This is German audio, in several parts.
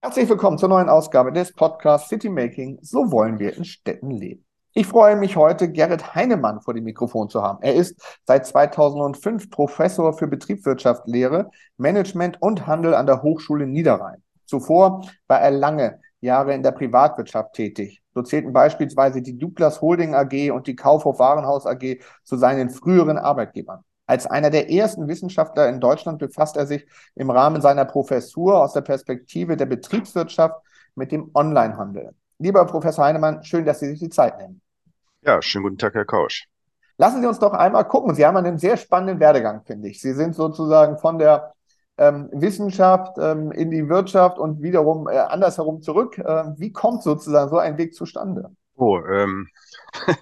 Herzlich willkommen zur neuen Ausgabe des Podcasts City Making. So wollen wir in Städten leben. Ich freue mich heute, Gerrit Heinemann vor dem Mikrofon zu haben. Er ist seit 2005 Professor für Betriebswirtschaftslehre, Management und Handel an der Hochschule Niederrhein. Zuvor war er lange Jahre in der Privatwirtschaft tätig. So zählten beispielsweise die Douglas Holding AG und die Kaufhof Warenhaus AG zu seinen früheren Arbeitgebern. Als einer der ersten Wissenschaftler in Deutschland befasst er sich im Rahmen seiner Professur aus der Perspektive der Betriebswirtschaft mit dem Onlinehandel. Lieber Professor Heinemann, schön, dass Sie sich die Zeit nehmen. Ja, schönen guten Tag, Herr Kausch. Lassen Sie uns doch einmal gucken. Sie haben einen sehr spannenden Werdegang, finde ich. Sie sind sozusagen von der ähm, Wissenschaft ähm, in die Wirtschaft und wiederum äh, andersherum zurück. Ähm, wie kommt sozusagen so ein Weg zustande? Oh, ähm,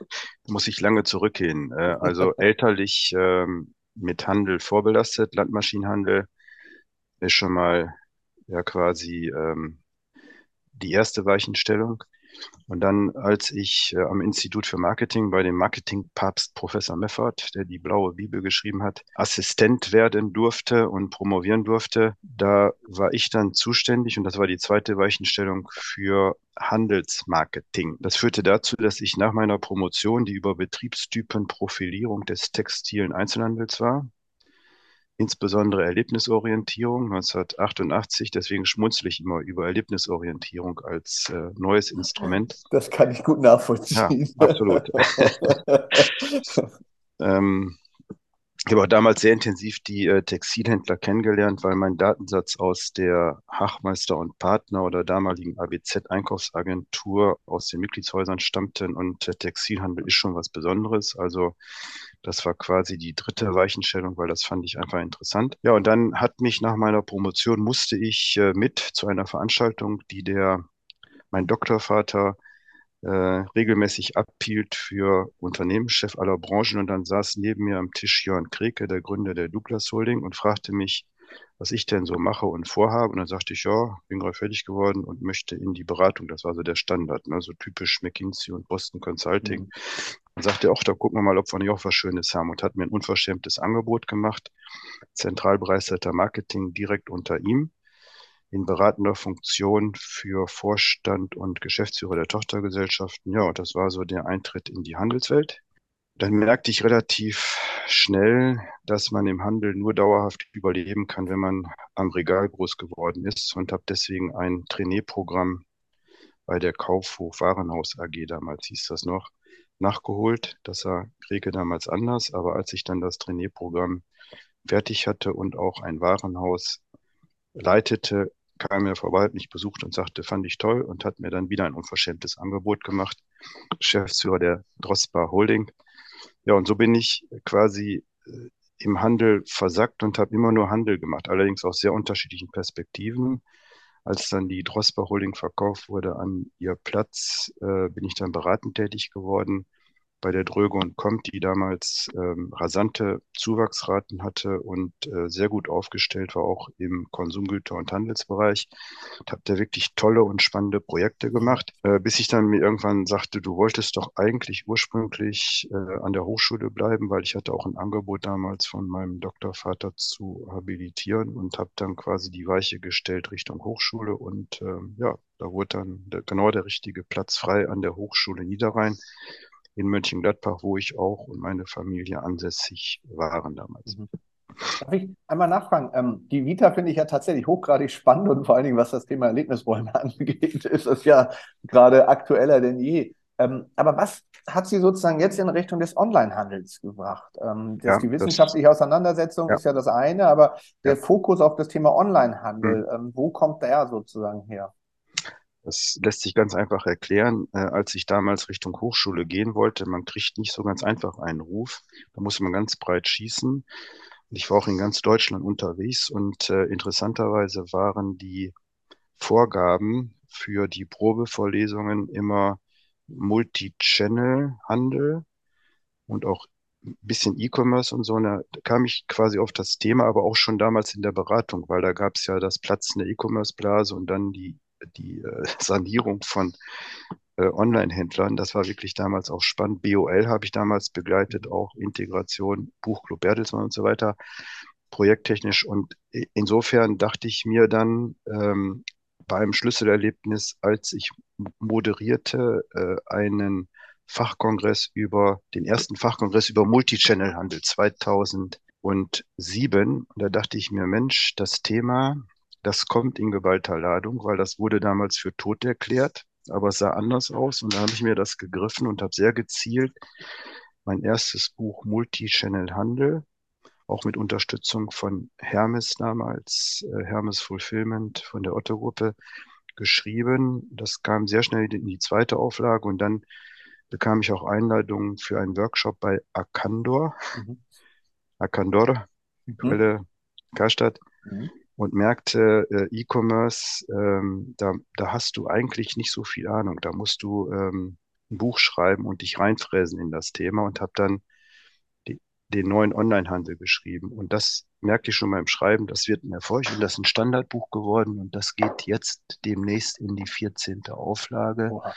muss ich lange zurückgehen. Äh, also elterlich ähm, mit Handel vorbelastet, Landmaschinenhandel ist schon mal ja quasi ähm, die erste Weichenstellung. Und dann, als ich äh, am Institut für Marketing bei dem Marketingpapst Professor Meffert, der die blaue Bibel geschrieben hat, Assistent werden durfte und promovieren durfte, da war ich dann zuständig und das war die zweite Weichenstellung für Handelsmarketing. Das führte dazu, dass ich nach meiner Promotion, die über Betriebstypen Profilierung des textilen Einzelhandels war, insbesondere Erlebnisorientierung 1988. Deswegen schmunzle ich immer über Erlebnisorientierung als äh, neues Instrument. Das kann ich gut nachvollziehen. Ja, absolut. ähm, ich habe auch damals sehr intensiv die äh, Textilhändler kennengelernt, weil mein Datensatz aus der Hachmeister und Partner oder damaligen ABZ-Einkaufsagentur aus den Mitgliedshäusern stammte und der Textilhandel ist schon was Besonderes. Also das war quasi die dritte Weichenstellung, weil das fand ich einfach interessant. Ja, und dann hat mich nach meiner Promotion musste ich äh, mit zu einer Veranstaltung, die der mein Doktorvater äh, regelmäßig abhielt für Unternehmenschef aller Branchen und dann saß neben mir am Tisch Jörn Kreke, der Gründer der Douglas Holding und fragte mich, was ich denn so mache und vorhabe. Und dann sagte ich, ja, bin gerade fertig geworden und möchte in die Beratung. Das war so der Standard, ne? so typisch McKinsey und Boston Consulting. Mhm. Dann sagte er, auch da gucken wir mal, ob wir nicht auch was Schönes haben und hat mir ein unverschämtes Angebot gemacht. Zentralbereichsleiter Marketing direkt unter ihm in beratender Funktion für Vorstand und Geschäftsführer der Tochtergesellschaften. Ja, und das war so der Eintritt in die Handelswelt. Dann merkte ich relativ schnell, dass man im Handel nur dauerhaft überleben kann, wenn man am Regal groß geworden ist und habe deswegen ein Trainee-Programm bei der Kaufhof Warenhaus AG, damals hieß das noch, nachgeholt. Das sah Greke damals anders, aber als ich dann das Trainee-Programm fertig hatte und auch ein Warenhaus leitete, kam er vorbei, hat mich besucht und sagte, fand ich toll und hat mir dann wieder ein unverschämtes Angebot gemacht. Geschäftsführer der Drospa Holding. Ja, und so bin ich quasi äh, im Handel versackt und habe immer nur Handel gemacht, allerdings aus sehr unterschiedlichen Perspektiven. Als dann die Drospa Holding verkauft wurde an ihr Platz, äh, bin ich dann beratend tätig geworden bei der Dröge und Kommt, die damals ähm, rasante Zuwachsraten hatte und äh, sehr gut aufgestellt war, auch im Konsumgüter- und Handelsbereich. Ich habe da wirklich tolle und spannende Projekte gemacht, äh, bis ich dann mir irgendwann sagte, du wolltest doch eigentlich ursprünglich äh, an der Hochschule bleiben, weil ich hatte auch ein Angebot damals von meinem Doktorvater zu habilitieren und habe dann quasi die Weiche gestellt Richtung Hochschule und ähm, ja, da wurde dann der, genau der richtige Platz frei an der Hochschule Niederrhein in Mönchengladbach, wo ich auch und meine Familie ansässig waren damals. Mhm. Darf ich einmal nachfragen? Ähm, die Vita finde ich ja tatsächlich hochgradig spannend und vor allen Dingen, was das Thema Erlebnisräume angeht, ist es ja gerade aktueller denn je. Ähm, aber was hat sie sozusagen jetzt in Richtung des Onlinehandels gebracht? Ähm, ja, die wissenschaftliche das, Auseinandersetzung ja. ist ja das eine, aber der ja. Fokus auf das Thema Onlinehandel, mhm. ähm, wo kommt der sozusagen her? Das lässt sich ganz einfach erklären. Äh, als ich damals Richtung Hochschule gehen wollte, man kriegt nicht so ganz einfach einen Ruf. Da muss man ganz breit schießen. Ich war auch in ganz Deutschland unterwegs und äh, interessanterweise waren die Vorgaben für die Probevorlesungen immer Multi-Channel-Handel und auch ein bisschen E-Commerce und so. Und da kam ich quasi auf das Thema, aber auch schon damals in der Beratung, weil da gab es ja das Platzen der E-Commerce-Blase und dann die, die äh, Sanierung von äh, Online-Händlern. Das war wirklich damals auch spannend. BOL habe ich damals begleitet, auch Integration, Buchclub Bertelsmann und so weiter, projekttechnisch. Und insofern dachte ich mir dann ähm, beim Schlüsselerlebnis, als ich moderierte äh, einen Fachkongress über den ersten Fachkongress über Multichannel-Handel 2007. Und da dachte ich mir, Mensch, das Thema, das kommt in geballter Ladung, weil das wurde damals für tot erklärt, aber es sah anders aus. Und da habe ich mir das gegriffen und habe sehr gezielt mein erstes Buch Multichannel-Handel, auch mit Unterstützung von Hermes damals, äh, Hermes Fulfillment von der Otto-Gruppe, geschrieben. Das kam sehr schnell in die zweite Auflage und dann bekam ich auch Einladungen für einen Workshop bei Akandor, mhm. Akandor, mhm. Quelle Karstadt, mhm. Und merkte, äh, E-Commerce, ähm, da, da hast du eigentlich nicht so viel Ahnung. Da musst du ähm, ein Buch schreiben und dich reinfräsen in das Thema und habe dann die, den neuen Onlinehandel geschrieben. Und das merkte ich schon beim Schreiben, das wird ein Erfolg und das ist ein Standardbuch geworden und das geht jetzt demnächst in die 14. Auflage. Oha.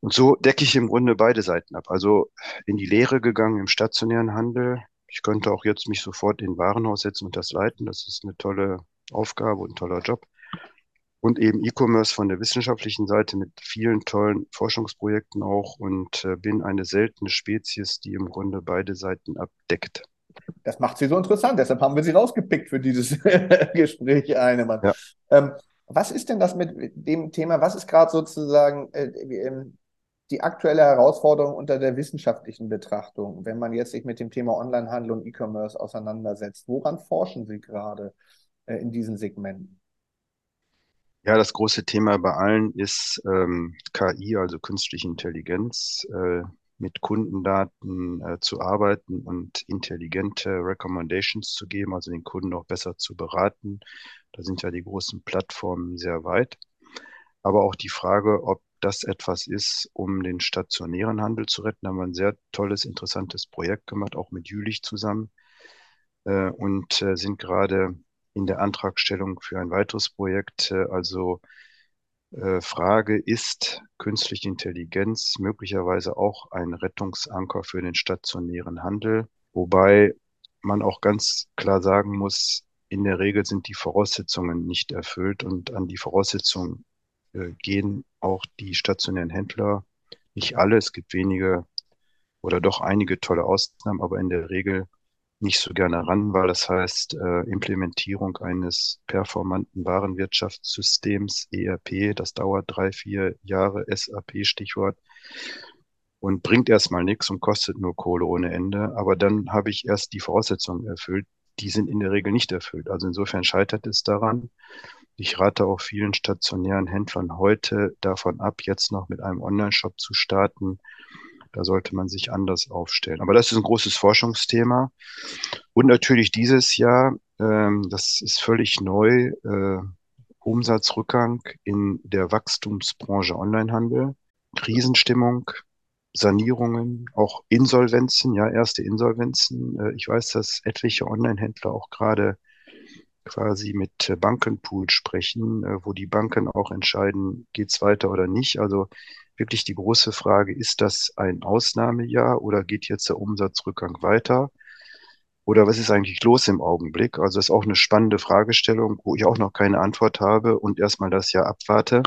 Und so decke ich im Grunde beide Seiten ab. Also in die Lehre gegangen im stationären Handel. Ich könnte auch jetzt mich sofort in ein Warenhaus setzen und das leiten. Das ist eine tolle Aufgabe und ein toller Job. Und eben E-Commerce von der wissenschaftlichen Seite mit vielen tollen Forschungsprojekten auch und äh, bin eine seltene Spezies, die im Grunde beide Seiten abdeckt. Das macht sie so interessant. Deshalb haben wir sie rausgepickt für dieses Gespräch, Einemann. Ja. Ähm, was ist denn das mit dem Thema? Was ist gerade sozusagen äh, ähm, die aktuelle Herausforderung unter der wissenschaftlichen Betrachtung, wenn man jetzt sich mit dem Thema Onlinehandel und E-Commerce auseinandersetzt? Woran forschen Sie gerade äh, in diesen Segmenten? Ja, das große Thema bei allen ist ähm, KI, also künstliche Intelligenz, äh, mit Kundendaten äh, zu arbeiten und intelligente Recommendations zu geben, also den Kunden auch besser zu beraten. Da sind ja die großen Plattformen sehr weit. Aber auch die Frage, ob das etwas ist, um den stationären Handel zu retten. Da haben wir ein sehr tolles, interessantes Projekt gemacht, auch mit Jülich zusammen äh, und äh, sind gerade in der Antragstellung für ein weiteres Projekt. Äh, also äh, Frage ist künstliche Intelligenz möglicherweise auch ein Rettungsanker für den stationären Handel, wobei man auch ganz klar sagen muss, in der Regel sind die Voraussetzungen nicht erfüllt und an die Voraussetzungen äh, gehen auch die stationären Händler, nicht alle, es gibt wenige oder doch einige tolle Ausnahmen, aber in der Regel nicht so gerne ran, weil das heißt äh, Implementierung eines performanten Warenwirtschaftssystems, ERP, das dauert drei, vier Jahre, SAP Stichwort, und bringt erstmal nichts und kostet nur Kohle ohne Ende. Aber dann habe ich erst die Voraussetzungen erfüllt. Die sind in der Regel nicht erfüllt. Also insofern scheitert es daran. Ich rate auch vielen stationären Händlern heute davon ab, jetzt noch mit einem Online-Shop zu starten. Da sollte man sich anders aufstellen. Aber das ist ein großes Forschungsthema. Und natürlich dieses Jahr, ähm, das ist völlig neu, äh, Umsatzrückgang in der Wachstumsbranche Onlinehandel, Krisenstimmung, Sanierungen, auch Insolvenzen, ja, erste Insolvenzen. Äh, ich weiß, dass etliche Online-Händler auch gerade quasi mit Bankenpool sprechen, äh, wo die Banken auch entscheiden, geht's weiter oder nicht. Also wirklich die große Frage, ist das ein Ausnahmejahr oder geht jetzt der Umsatzrückgang weiter? Oder was ist eigentlich los im Augenblick? Also das ist auch eine spannende Fragestellung, wo ich auch noch keine Antwort habe und erstmal das Jahr abwarte.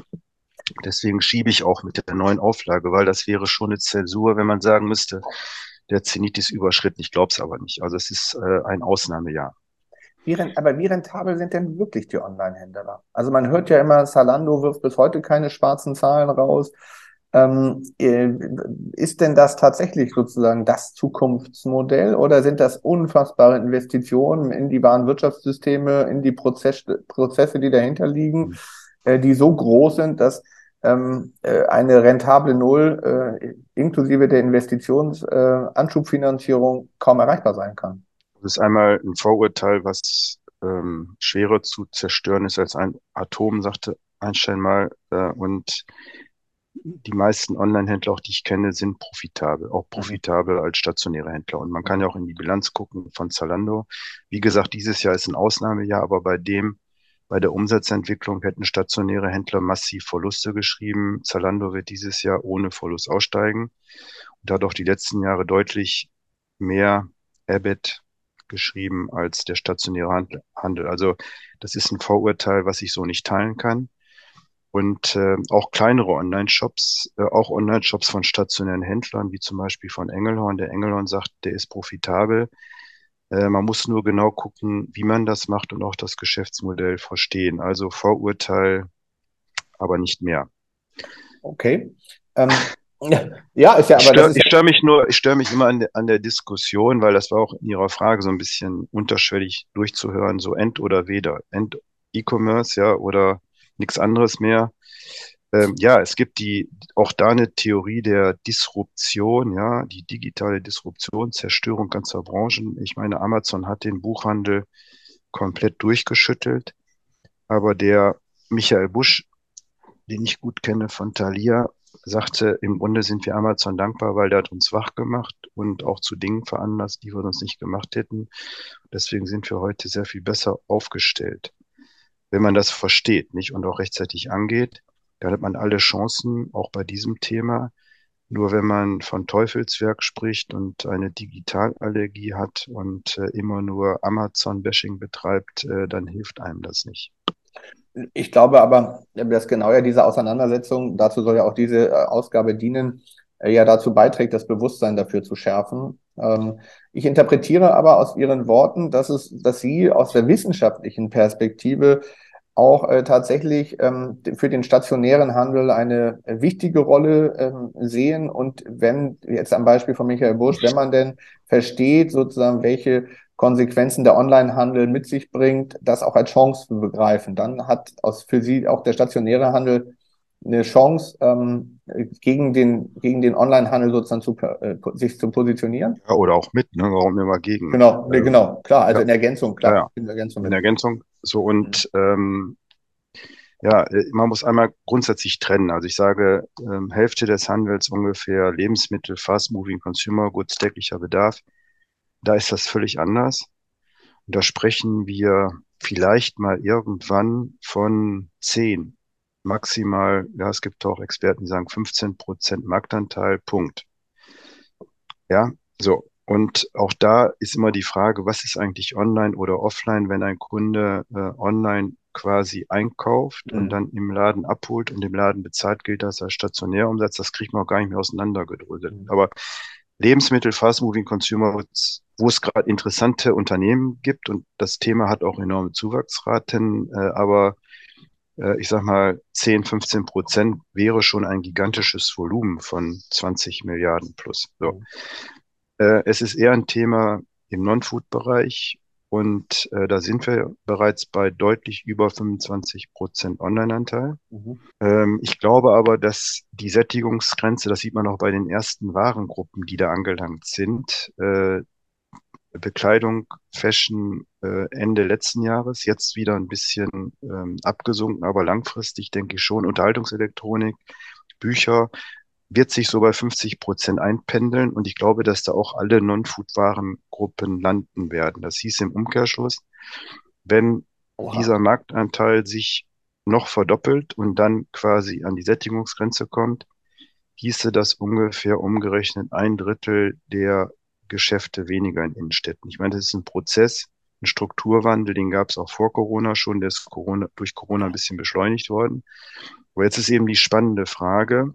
Deswegen schiebe ich auch mit der neuen Auflage, weil das wäre schon eine Zäsur, wenn man sagen müsste, der Zenit ist überschritten. Ich glaube es aber nicht. Also es ist äh, ein Ausnahmejahr. Wie, aber wie rentabel sind denn wirklich die Online-Händler? Also man hört ja immer, Zalando wirft bis heute keine schwarzen Zahlen raus. Ähm, äh, ist denn das tatsächlich sozusagen das Zukunftsmodell oder sind das unfassbare Investitionen in die Warenwirtschaftssysteme, in die Prozess, Prozesse, die dahinter liegen, äh, die so groß sind, dass ähm, äh, eine rentable Null äh, inklusive der Investitionsanschubfinanzierung kaum erreichbar sein kann? Das ist einmal ein Vorurteil, was ähm, schwerer zu zerstören ist als ein Atom, sagte Einstein mal. Äh, und die meisten Online-Händler, auch die ich kenne, sind profitabel, auch mhm. profitabel als stationäre Händler. Und man kann ja auch in die Bilanz gucken von Zalando. Wie gesagt, dieses Jahr ist ein Ausnahmejahr, aber bei dem, bei der Umsatzentwicklung hätten stationäre Händler massiv Verluste geschrieben. Zalando wird dieses Jahr ohne Verlust aussteigen und hat auch die letzten Jahre deutlich mehr EBIT geschrieben als der stationäre Handel. Also das ist ein Vorurteil, was ich so nicht teilen kann. Und äh, auch kleinere Online-Shops, äh, auch Online-Shops von stationären Händlern, wie zum Beispiel von Engelhorn. Der Engelhorn sagt, der ist profitabel. Äh, man muss nur genau gucken, wie man das macht und auch das Geschäftsmodell verstehen. Also Vorurteil, aber nicht mehr. Okay. Ähm, ja, ist ja aber. Ich störe stör mich nur, ich störe mich immer an, de, an der Diskussion, weil das war auch in Ihrer Frage so ein bisschen unterschwellig durchzuhören, so End oder Weder. End E-Commerce, ja, oder nichts anderes mehr. Ähm, ja, es gibt die auch da eine Theorie der Disruption, ja, die digitale Disruption, Zerstörung ganzer Branchen. Ich meine, Amazon hat den Buchhandel komplett durchgeschüttelt, aber der Michael Busch, den ich gut kenne von Thalia, sagte, im Grunde sind wir Amazon dankbar, weil der hat uns wach gemacht und auch zu Dingen veranlasst, die wir uns nicht gemacht hätten. Deswegen sind wir heute sehr viel besser aufgestellt wenn man das versteht, nicht und auch rechtzeitig angeht, dann hat man alle Chancen, auch bei diesem Thema. Nur wenn man von Teufelswerk spricht und eine Digitalallergie hat und äh, immer nur Amazon-Bashing betreibt, äh, dann hilft einem das nicht. Ich glaube aber, dass genau ja diese Auseinandersetzung, dazu soll ja auch diese äh, Ausgabe dienen, äh, ja dazu beiträgt, das Bewusstsein dafür zu schärfen. Ähm, ich interpretiere aber aus Ihren Worten, dass es, dass Sie aus der wissenschaftlichen Perspektive auch äh, tatsächlich ähm, für den stationären Handel eine wichtige Rolle ähm, sehen. Und wenn, jetzt am Beispiel von Michael Busch, wenn man denn versteht, sozusagen, welche Konsequenzen der Onlinehandel mit sich bringt, das auch als Chance zu begreifen, dann hat aus für Sie auch der stationäre Handel eine Chance, ähm, gegen den, gegen den Onlinehandel sozusagen zu, äh, sich zu positionieren. Ja, oder auch mit, ne? warum immer gegen? Genau, äh, genau, klar, also ja. in Ergänzung, klar. Ja, in Ergänzung. In Ergänzung, so und mhm. ähm, ja, äh, man muss einmal grundsätzlich trennen. Also ich sage, ähm, Hälfte des Handels ungefähr Lebensmittel, Fast Moving Consumer Goods, täglicher Bedarf. Da ist das völlig anders. Und da sprechen wir vielleicht mal irgendwann von zehn maximal, ja, es gibt auch Experten, die sagen 15 Prozent Marktanteil, Punkt. Ja, so. Und auch da ist immer die Frage, was ist eigentlich online oder offline, wenn ein Kunde äh, online quasi einkauft mhm. und dann im Laden abholt und im Laden bezahlt, gilt das als Stationärumsatz. Das kriegt man auch gar nicht mehr auseinandergedröselt. Mhm. Aber Lebensmittel, Fast Moving Consumer, wo es gerade interessante Unternehmen gibt und das Thema hat auch enorme Zuwachsraten, äh, aber äh, ich sag mal, 10, 15 Prozent wäre schon ein gigantisches Volumen von 20 Milliarden plus. So. Mhm. Äh, es ist eher ein Thema im Non-Food-Bereich und äh, da sind wir bereits bei deutlich über 25 Prozent Online-Anteil. Mhm. Ähm, ich glaube aber, dass die Sättigungsgrenze, das sieht man auch bei den ersten Warengruppen, die da angelangt sind, äh, Bekleidung, Fashion äh, Ende letzten Jahres, jetzt wieder ein bisschen ähm, abgesunken, aber langfristig denke ich schon. Unterhaltungselektronik, Bücher wird sich so bei 50 Prozent einpendeln und ich glaube, dass da auch alle Non-Food-Warengruppen landen werden. Das hieß im Umkehrschluss, wenn Oha. dieser Marktanteil sich noch verdoppelt und dann quasi an die Sättigungsgrenze kommt, hieße das ungefähr umgerechnet ein Drittel der Geschäfte weniger in Innenstädten. Ich meine, das ist ein Prozess, ein Strukturwandel, den gab es auch vor Corona schon, der ist Corona, durch Corona ein bisschen beschleunigt worden. Aber jetzt ist eben die spannende Frage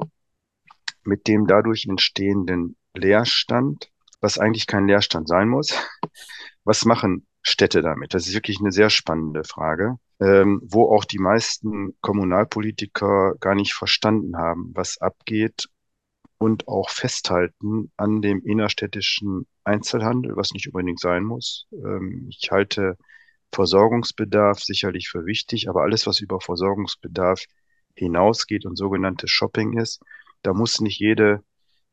mit dem dadurch entstehenden Leerstand, was eigentlich kein Leerstand sein muss. Was machen Städte damit? Das ist wirklich eine sehr spannende Frage, ähm, wo auch die meisten Kommunalpolitiker gar nicht verstanden haben, was abgeht und auch festhalten an dem innerstädtischen Einzelhandel, was nicht unbedingt sein muss. Ähm, ich halte Versorgungsbedarf sicherlich für wichtig, aber alles, was über Versorgungsbedarf hinausgeht und sogenanntes Shopping ist, da muss nicht jede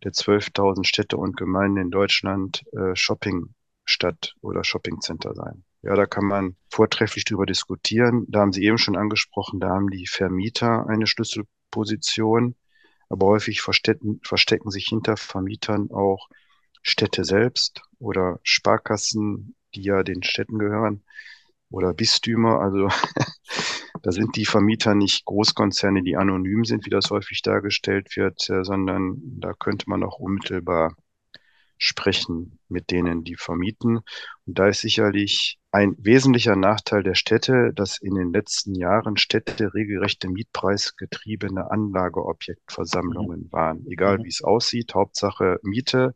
der 12.000 Städte und Gemeinden in Deutschland äh, Shopping Stadt oder Shoppingcenter sein. Ja, da kann man vortrefflich drüber diskutieren. Da haben Sie eben schon angesprochen, da haben die Vermieter eine Schlüsselposition, aber häufig verstecken sich hinter Vermietern auch Städte selbst oder Sparkassen, die ja den Städten gehören oder Bistümer. Also da sind die Vermieter nicht Großkonzerne, die anonym sind, wie das häufig dargestellt wird, äh, sondern da könnte man auch unmittelbar sprechen mit denen, die vermieten. Und da ist sicherlich ein wesentlicher Nachteil der Städte, dass in den letzten Jahren Städte regelrechte mietpreisgetriebene Anlageobjektversammlungen mhm. waren. Egal mhm. wie es aussieht, Hauptsache Miete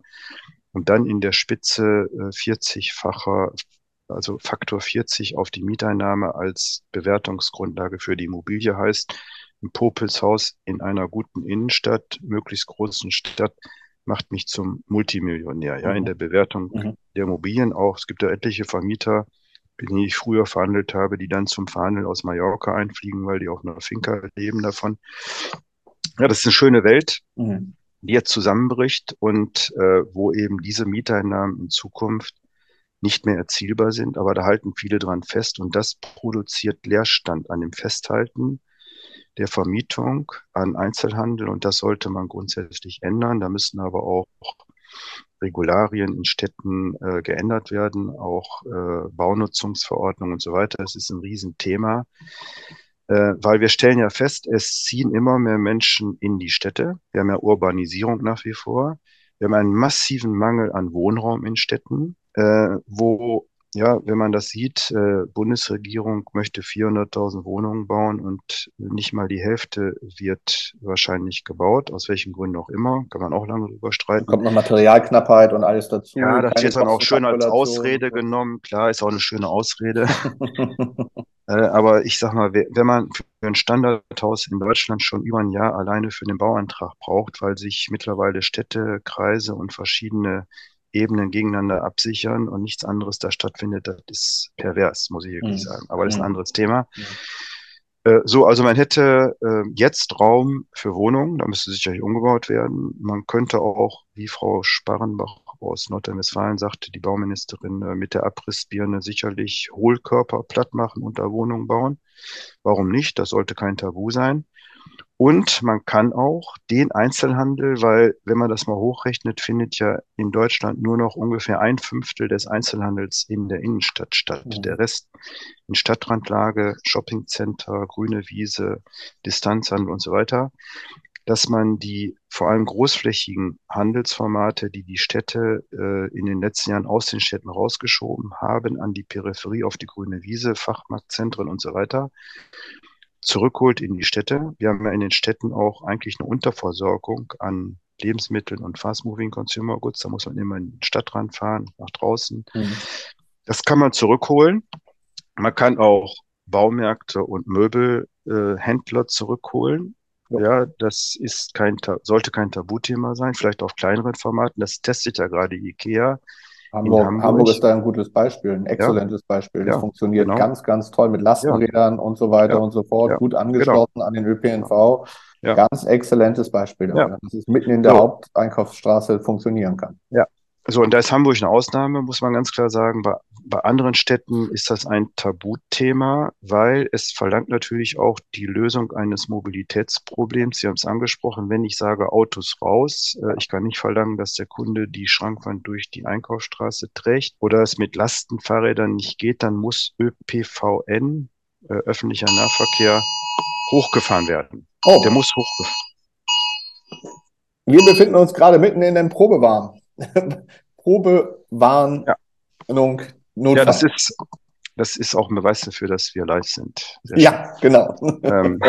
und dann in der Spitze 40-facher, äh, also Faktor 40 auf die Mieteinnahme als Bewertungsgrundlage für die Immobilie heißt, ein Popelshaus in einer guten Innenstadt, möglichst großen Stadt, macht mich zum Multimillionär, ja, mhm. in der Bewertung mhm. der Immobilien auch. Es gibt ja etliche Vermieter, mit denen ich früher verhandelt habe, die dann zum Verhandeln aus Mallorca einfliegen, weil die auch nur Finca leben davon. Ja, das ist eine schöne Welt, mhm. die jetzt zusammenbricht und äh, wo eben diese Mieteinnahmen in Zukunft nicht mehr erzielbar sind, aber da halten viele dran fest und das produziert Leerstand an dem Festhalten der Vermietung an Einzelhandel und das sollte man grundsätzlich ändern. Da müssen aber auch Regularien in Städten äh, geändert werden, auch äh, Baunutzungsverordnungen und so weiter. Das ist ein Riesenthema, äh, weil wir stellen ja fest, es ziehen immer mehr Menschen in die Städte. Wir haben ja Urbanisierung nach wie vor. Wir haben einen massiven Mangel an Wohnraum in Städten, wo ja, wenn man das sieht, äh, Bundesregierung möchte 400.000 Wohnungen bauen und nicht mal die Hälfte wird wahrscheinlich gebaut, aus welchen Gründen auch immer, kann man auch lange drüber streiten. Kommt noch Materialknappheit und alles dazu. Ja, das wird dann auch schön als Ausrede genommen. Klar, ist auch eine schöne Ausrede. äh, aber ich sag mal, wenn man für ein Standardhaus in Deutschland schon über ein Jahr alleine für den Bauantrag braucht, weil sich mittlerweile Städte, Kreise und verschiedene Ebenen gegeneinander absichern und nichts anderes da stattfindet, das ist pervers, muss ich wirklich mhm. sagen. Aber das ist ein mhm. anderes Thema. Mhm. so, also man hätte äh, jetzt Raum für Wohnungen, da müsste sicherlich umgebaut werden. Man könnte auch, wie Frau Sparrenbach aus Nordrhein-Westfalen sagte, die Bauministerin, äh, mit der Abrissbirne sicherlich Hohlkörper platt machen und da Wohnungen bauen. Warum nicht? Das sollte kein Tabu sein. Und man kann auch den Einzelhandel, weil wenn man das mal hochrechnet, findet ja in Deutschland nur noch ungefähr ein Fünftel des Einzelhandels in der Innenstadt statt. Mhm. Der Rest in Stadtrandlage, Shoppingcenter, grüne Wiese, Distanzhandel und so weiter. Dass man die vor allem großflächigen Handelsformate, die die Städte äh, in den letzten Jahren aus den Städten rausgeschoben haben, an die Peripherie, auf die grüne Wiese, Fachmarktzentren und so weiter, zurückholt in die Städte. Wir haben ja in den Städten auch eigentlich eine Unterversorgung an Lebensmitteln und Fast-Moving Consumer Goods. Da muss man immer in den Stadtrand fahren, nach draußen. Mhm. Das kann man zurückholen. Man kann auch Baumärkte und Möbelhändler äh, zurückholen. Ja. das ist kein, sollte kein Tabuthema sein, vielleicht auf kleineren Formaten. Das testet ja gerade IKEA Hamburg, Hamburg, Hamburg, ist da ein gutes Beispiel, ein exzellentes ja. Beispiel. Das ja, funktioniert genau. ganz, ganz toll mit Lastenrädern ja. und so weiter und so fort, gut angeschlossen genau. an den ÖPNV. Ganz exzellentes Beispiel, dafür, dass es mitten in der. Haupteinkaufsstraße funktionieren kann. Ja, so, und da ist Hamburg eine Ausnahme, muss man ganz klar sagen. Bei, bei anderen Städten ist das ein Tabuthema, weil es verlangt natürlich auch die Lösung eines Mobilitätsproblems. Sie haben es angesprochen, wenn ich sage Autos raus, äh, ich kann nicht verlangen, dass der Kunde die Schrankwand durch die Einkaufsstraße trägt oder es mit Lastenfahrrädern nicht geht, dann muss ÖPVN, äh, öffentlicher Nahverkehr, hochgefahren werden. Oh. Der muss hochgefahren. Wir befinden uns gerade mitten in dem Probewarn. Probewarnung ja. Notfall. Ja, das ist, das ist auch ein Beweis dafür, dass wir live sind. Sehr ja, schön. genau. Ähm.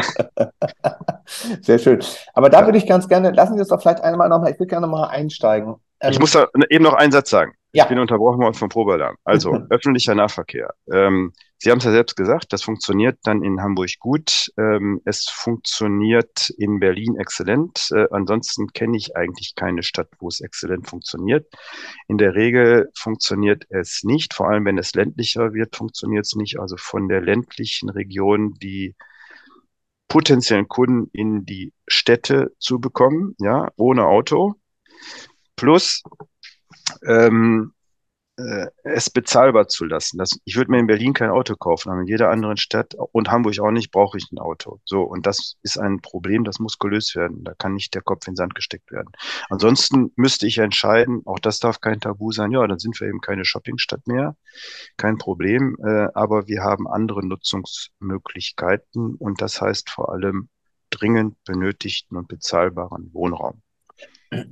Sehr schön. Aber da ja. würde ich ganz gerne, lassen Sie uns doch vielleicht einmal nochmal, ich würde gerne mal einsteigen. Ähm, ich muss da eben noch einen Satz sagen. Ja. Ich bin unterbrochen worden vom Probealarm. Also, öffentlicher Nahverkehr. Ähm, Sie haben es ja selbst gesagt, das funktioniert dann in Hamburg gut. Ähm, es funktioniert in Berlin exzellent. Äh, ansonsten kenne ich eigentlich keine Stadt, wo es exzellent funktioniert. In der Regel funktioniert es nicht. Vor allem, wenn es ländlicher wird, funktioniert es nicht. Also von der ländlichen Region die potenziellen Kunden in die Städte zu bekommen, ja, ohne Auto. Plus, ähm, äh, es bezahlbar zu lassen. Das, ich würde mir in Berlin kein Auto kaufen, aber in jeder anderen Stadt und Hamburg auch nicht, brauche ich ein Auto. So, und das ist ein Problem, das muss gelöst werden. Da kann nicht der Kopf in den Sand gesteckt werden. Ansonsten müsste ich entscheiden, auch das darf kein Tabu sein, ja, dann sind wir eben keine Shoppingstadt mehr, kein Problem, äh, aber wir haben andere Nutzungsmöglichkeiten und das heißt vor allem dringend benötigten und bezahlbaren Wohnraum.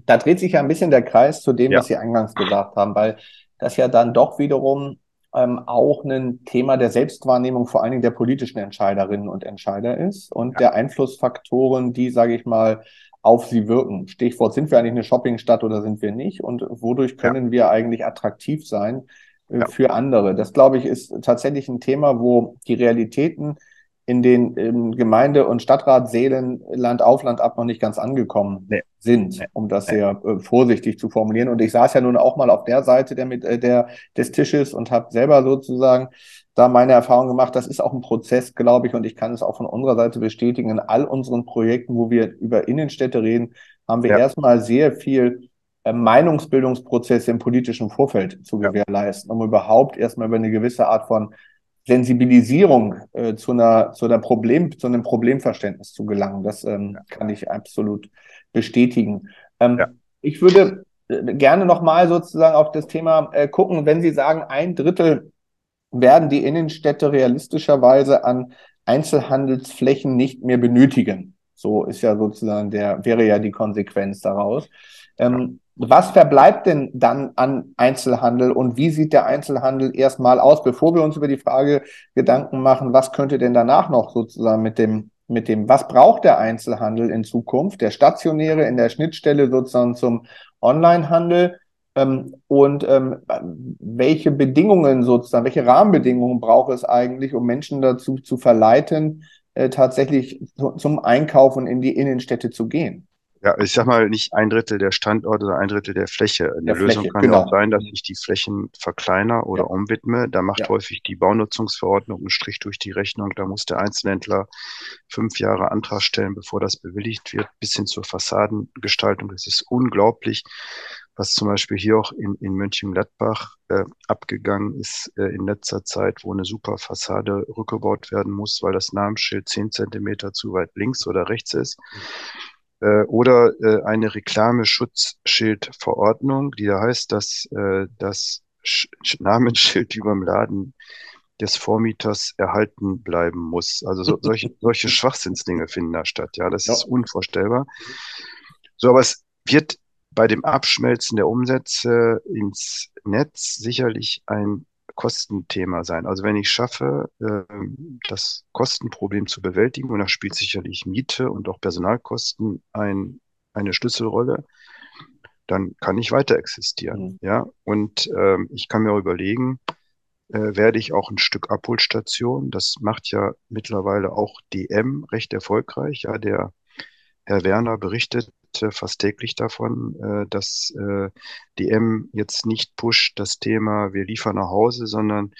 Da dreht sich ja ein bisschen der Kreis zu dem, ja. was Sie eingangs gesagt haben, weil das ja dann doch wiederum ähm, auch ein Thema der Selbstwahrnehmung vor allen Dingen der politischen Entscheiderinnen und Entscheider ist und ja. der Einflussfaktoren, die, sage ich mal, auf sie wirken. Stichwort, sind wir eigentlich eine Shoppingstadt oder sind wir nicht? Und wodurch können ja. wir eigentlich attraktiv sein äh, ja. für andere? Das, glaube ich, ist tatsächlich ein Thema, wo die Realitäten in den in Gemeinde- und Stadtratsälen Land auf Land ab noch nicht ganz angekommen nee. sind, um das nee. sehr äh, vorsichtig zu formulieren. Und ich saß ja nun auch mal auf der Seite der, mit, äh, der des Tisches und habe selber sozusagen da meine Erfahrung gemacht. Das ist auch ein Prozess, glaube ich, und ich kann es auch von unserer Seite bestätigen. In all unseren Projekten, wo wir über Innenstädte reden, haben wir ja. erstmal sehr viel äh, Meinungsbildungsprozesse im politischen Vorfeld zu gewährleisten, um überhaupt erstmal über eine gewisse Art von Sensibilisierung äh, zu einer zu einer Problem zu einem Problemverständnis zu gelangen. Das ähm, kann ich absolut bestätigen. Ähm, ja. Ich würde äh, gerne noch mal sozusagen auf das Thema äh, gucken, wenn Sie sagen, ein Drittel werden die Innenstädte realistischerweise an Einzelhandelsflächen nicht mehr benötigen. So ist ja sozusagen der wäre ja die Konsequenz daraus. Ähm, was verbleibt denn dann an Einzelhandel und wie sieht der Einzelhandel erstmal aus, bevor wir uns über die Frage Gedanken machen, was könnte denn danach noch sozusagen mit dem, mit dem, was braucht der Einzelhandel in Zukunft, der stationäre in der Schnittstelle sozusagen zum Onlinehandel. Ähm, und ähm, welche Bedingungen sozusagen, welche Rahmenbedingungen braucht es eigentlich, um Menschen dazu zu verleiten, äh, tatsächlich zum Einkaufen in die Innenstädte zu gehen? Ja, ich sag mal nicht ein Drittel der Standorte oder ein Drittel der Fläche. Eine der Lösung Fläche, kann genau. auch sein, dass ich die Flächen verkleiner oder ja. umwidme. Da macht ja. häufig die Baunutzungsverordnung einen Strich durch die Rechnung. Da muss der Einzelhändler fünf Jahre Antrag stellen, bevor das bewilligt wird, bis hin zur Fassadengestaltung. Das ist unglaublich, was zum Beispiel hier auch in, in Mönchengladbach äh, abgegangen ist äh, in letzter Zeit, wo eine super Fassade rückgebaut werden muss, weil das Namensschild zehn Zentimeter zu weit links oder rechts ist. Äh, oder äh, eine Reklameschutzschildverordnung, die da heißt, dass äh, das Sch Namensschild über dem Laden des Vormieters erhalten bleiben muss. Also so, solche, solche Schwachsinnsdinge finden da statt. Ja, das ja. ist unvorstellbar. So, aber es wird bei dem Abschmelzen der Umsätze ins Netz sicherlich ein Kostenthema sein. Also wenn ich schaffe, ähm, das Kostenproblem zu bewältigen, und da spielt sicherlich Miete und auch Personalkosten ein, eine Schlüsselrolle, dann kann ich weiter existieren. Mhm. Ja, und ähm, ich kann mir überlegen, äh, werde ich auch ein Stück Abholstation. Das macht ja mittlerweile auch DM recht erfolgreich. Ja, der Herr Werner berichtet fast täglich davon, äh, dass äh, DM jetzt nicht pusht das Thema, wir liefern nach Hause, sondern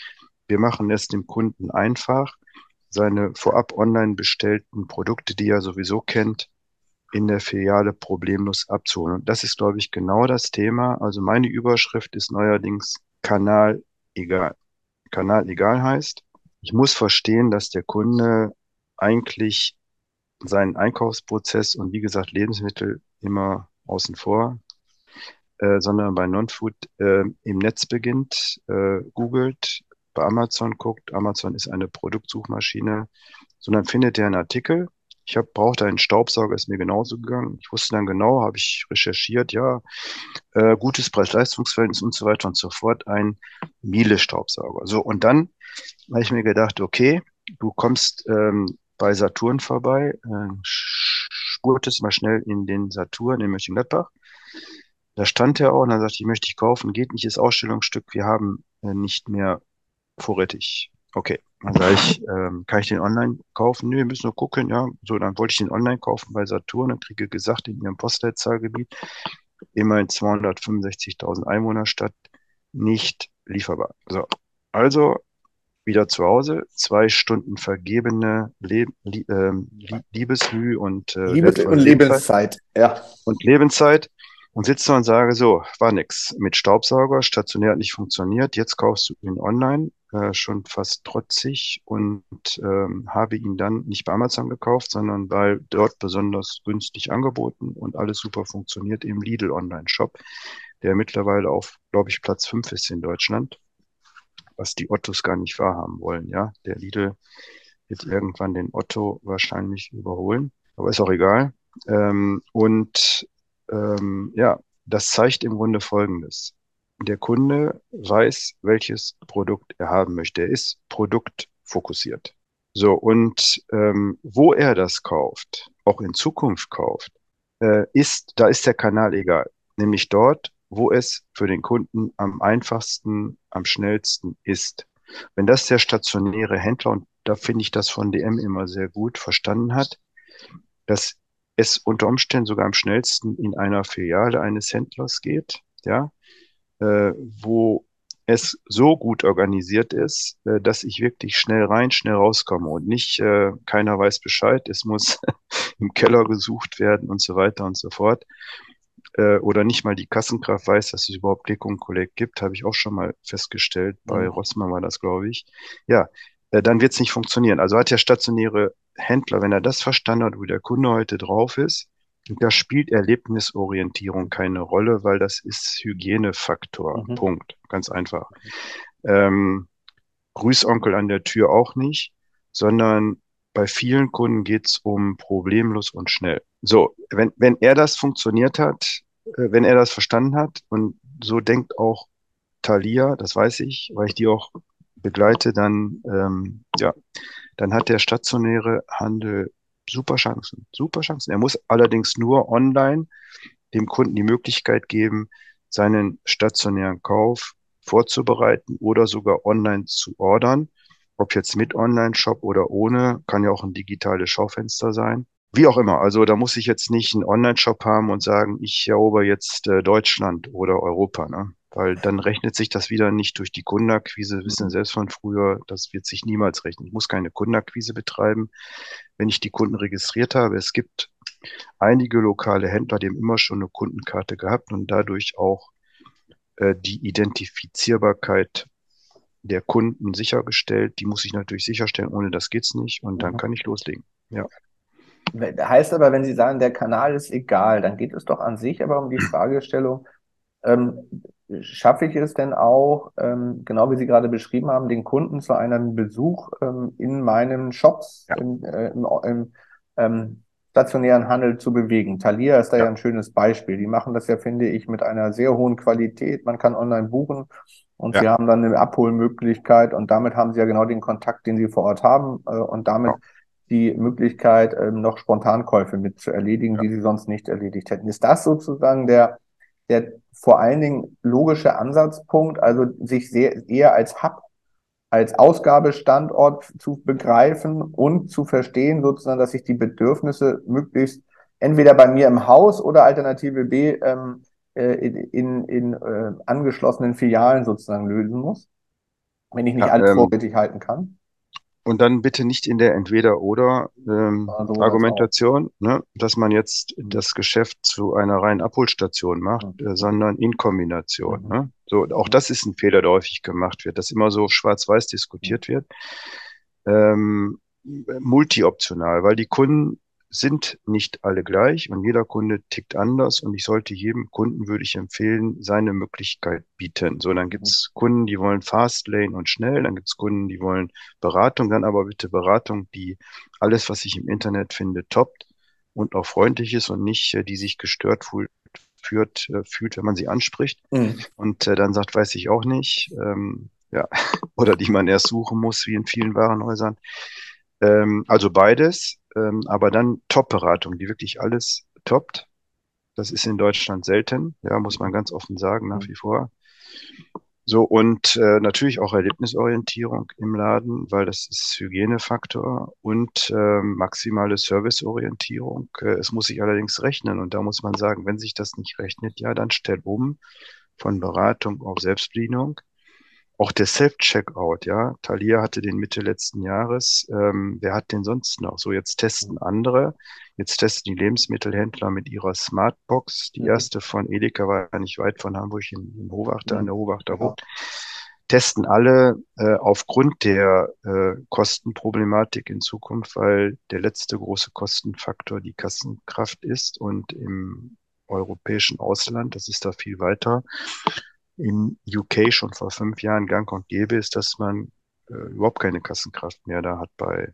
wir machen es dem Kunden einfach, seine vorab online bestellten Produkte, die er sowieso kennt, in der Filiale problemlos abzuholen. Und das ist, glaube ich, genau das Thema. Also meine Überschrift ist neuerdings Kanal egal. Kanal egal heißt, ich muss verstehen, dass der Kunde eigentlich seinen Einkaufsprozess und wie gesagt Lebensmittel immer außen vor, äh, sondern bei Non-Food äh, im Netz beginnt, äh, googelt, bei Amazon guckt, Amazon ist eine Produktsuchmaschine, sondern findet er einen Artikel. Ich hab, brauchte einen Staubsauger, ist mir genauso gegangen. Ich wusste dann genau, habe ich recherchiert, ja, äh, gutes Preis-Leistungsverhältnis und so weiter und so fort, ein Miele-Staubsauger. So, und dann habe ich mir gedacht, okay, du kommst ähm, bei Saturn vorbei, äh, spurtest mal schnell in den Saturn in Mönchengladbach. Da stand er auch und dann sagte ich, möchte ich kaufen, geht nicht, ist Ausstellungsstück, wir haben äh, nicht mehr vorrätig. Okay, dann sage ich, ähm, kann ich den online kaufen? Nö, wir müssen nur gucken, ja. So, dann wollte ich den online kaufen bei Saturn und kriege gesagt, in ihrem Postleitzahlgebiet, immerhin 265.000 Einwohnerstadt, nicht lieferbar. So, also wieder zu Hause, zwei Stunden vergebene Le Lie äh, Liebesmüh und äh, Liebes und Lebenszeit, ja. Und Lebenszeit. und sitze und sage, so, war nix. Mit Staubsauger, stationär hat nicht funktioniert, jetzt kaufst du ihn online, äh, schon fast trotzig und ähm, habe ihn dann nicht bei Amazon gekauft, sondern weil dort besonders günstig angeboten und alles super funktioniert im Lidl Online-Shop, der mittlerweile auf, glaube ich, Platz fünf ist in Deutschland, was die Ottos gar nicht wahrhaben wollen, ja. Der Lidl wird irgendwann den Otto wahrscheinlich überholen, aber ist auch egal. Ähm, und ähm, ja, das zeigt im Grunde Folgendes. Der Kunde weiß, welches Produkt er haben möchte. Er ist produktfokussiert. So, und ähm, wo er das kauft, auch in Zukunft kauft, äh, ist, da ist der Kanal egal. Nämlich dort, wo es für den Kunden am einfachsten, am schnellsten ist. Wenn das der stationäre Händler, und da finde ich das von DM immer sehr gut verstanden hat, dass es unter Umständen sogar am schnellsten in einer Filiale eines Händlers geht, ja, äh, wo es so gut organisiert ist, äh, dass ich wirklich schnell rein, schnell rauskomme und nicht äh, keiner weiß Bescheid, es muss im Keller gesucht werden und so weiter und so fort. Äh, oder nicht mal die Kassenkraft weiß, dass es überhaupt Click und Collect gibt, habe ich auch schon mal festgestellt. Bei mhm. Rossmann war das, glaube ich. Ja, äh, dann wird es nicht funktionieren. Also hat der stationäre Händler, wenn er das verstanden hat, wo der Kunde heute drauf ist, da spielt Erlebnisorientierung keine Rolle, weil das ist Hygienefaktor. Mhm. Punkt. Ganz einfach. Ähm, Grüßonkel an der Tür auch nicht, sondern bei vielen Kunden geht's um problemlos und schnell. So, wenn, wenn er das funktioniert hat, äh, wenn er das verstanden hat, und so denkt auch Thalia, das weiß ich, weil ich die auch begleite, dann, ähm, ja, dann hat der stationäre Handel super Chancen, super Chancen. Er muss allerdings nur online dem Kunden die Möglichkeit geben, seinen stationären Kauf vorzubereiten oder sogar online zu ordern. Ob jetzt mit Online-Shop oder ohne, kann ja auch ein digitales Schaufenster sein. Wie auch immer. Also da muss ich jetzt nicht einen Online-Shop haben und sagen, ich erober jetzt äh, Deutschland oder Europa. Ne? weil dann rechnet sich das wieder nicht durch die Kundenakquise. Wir wissen selbst von früher, das wird sich niemals rechnen. Ich muss keine Kundenakquise betreiben, wenn ich die Kunden registriert habe. Es gibt einige lokale Händler, die haben immer schon eine Kundenkarte gehabt und dadurch auch äh, die Identifizierbarkeit der Kunden sichergestellt. Die muss ich natürlich sicherstellen, ohne das geht's nicht und dann mhm. kann ich loslegen. Ja. Heißt aber, wenn Sie sagen, der Kanal ist egal, dann geht es doch an sich aber um die Fragestellung, ähm, schaffe ich es denn auch, ähm, genau wie Sie gerade beschrieben haben, den Kunden zu einem Besuch ähm, in meinen Shops, ja. im, äh, im, im ähm, stationären Handel zu bewegen? Thalia ist da ja. ja ein schönes Beispiel. Die machen das ja, finde ich, mit einer sehr hohen Qualität. Man kann online buchen und ja. sie haben dann eine Abholmöglichkeit und damit haben sie ja genau den Kontakt, den sie vor Ort haben äh, und damit die Möglichkeit, ähm, noch Spontankäufe mit zu erledigen, die sie sonst nicht erledigt hätten. Ist das sozusagen der der vor allen Dingen logische Ansatzpunkt, also sich sehr, eher als Hub, als Ausgabestandort zu begreifen und zu verstehen, sozusagen, dass ich die Bedürfnisse möglichst entweder bei mir im Haus oder Alternative B ähm, äh, in, in, in äh, angeschlossenen Filialen sozusagen lösen muss, wenn ich nicht ja, alles ähm, vorrätig halten kann. Und dann bitte nicht in der Entweder-Oder-Argumentation, ähm, ne, dass man jetzt das Geschäft zu einer reinen Abholstation macht, mhm. äh, sondern in Kombination. Mhm. Ne? So, auch das ist ein Fehler, der häufig gemacht wird, dass immer so schwarz-weiß diskutiert wird. Ähm, multi-optional, weil die Kunden sind nicht alle gleich und jeder Kunde tickt anders und ich sollte jedem Kunden, würde ich empfehlen, seine Möglichkeit bieten. So, dann gibt's Kunden, die wollen Fast Lane und schnell, dann gibt's Kunden, die wollen Beratung, dann aber bitte Beratung, die alles, was ich im Internet finde, toppt und auch freundlich ist und nicht, äh, die sich gestört fühlt, führt, äh, fühlt, wenn man sie anspricht mhm. und äh, dann sagt, weiß ich auch nicht, ähm, ja, oder die man erst suchen muss, wie in vielen Warenhäusern. Ähm, also beides, ähm, aber dann Top-Beratung, die wirklich alles toppt. Das ist in Deutschland selten, ja, muss man ganz offen sagen, nach wie vor. So, und äh, natürlich auch Erlebnisorientierung im Laden, weil das ist Hygienefaktor und äh, maximale Serviceorientierung. Äh, es muss sich allerdings rechnen und da muss man sagen, wenn sich das nicht rechnet, ja, dann stell um von Beratung auf Selbstbedienung auch der Self-Checkout, ja. Thalia hatte den Mitte letzten Jahres. Ähm, wer hat den sonst noch? So, jetzt testen andere. Jetzt testen die Lebensmittelhändler mit ihrer Smartbox. Die mhm. erste von Edeka war ja nicht weit von Hamburg in, in Hovachter, mhm. an der Hovachter Rot. Ja. Testen alle äh, aufgrund der äh, Kostenproblematik in Zukunft, weil der letzte große Kostenfaktor die Kassenkraft ist und im europäischen Ausland, das ist da viel weiter, in UK schon vor fünf Jahren gang und gäbe ist, dass man äh, überhaupt keine Kassenkraft mehr da hat bei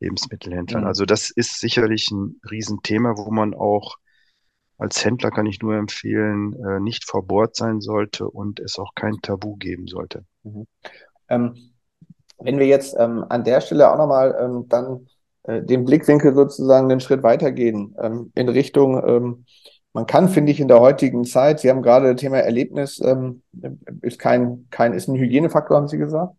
Lebensmittelhändlern. Mhm. Also das ist sicherlich ein Riesenthema, wo man auch als Händler kann ich nur empfehlen, äh, nicht verbohrt sein sollte und es auch kein Tabu geben sollte. Mhm. Ähm, wenn wir jetzt ähm, an der Stelle auch nochmal ähm, dann äh, den Blickwinkel sozusagen einen Schritt weitergehen ähm, in Richtung ähm, man kann, finde ich, in der heutigen Zeit, Sie haben gerade das Thema Erlebnis, ähm, ist kein, kein, ist ein Hygienefaktor, haben Sie gesagt.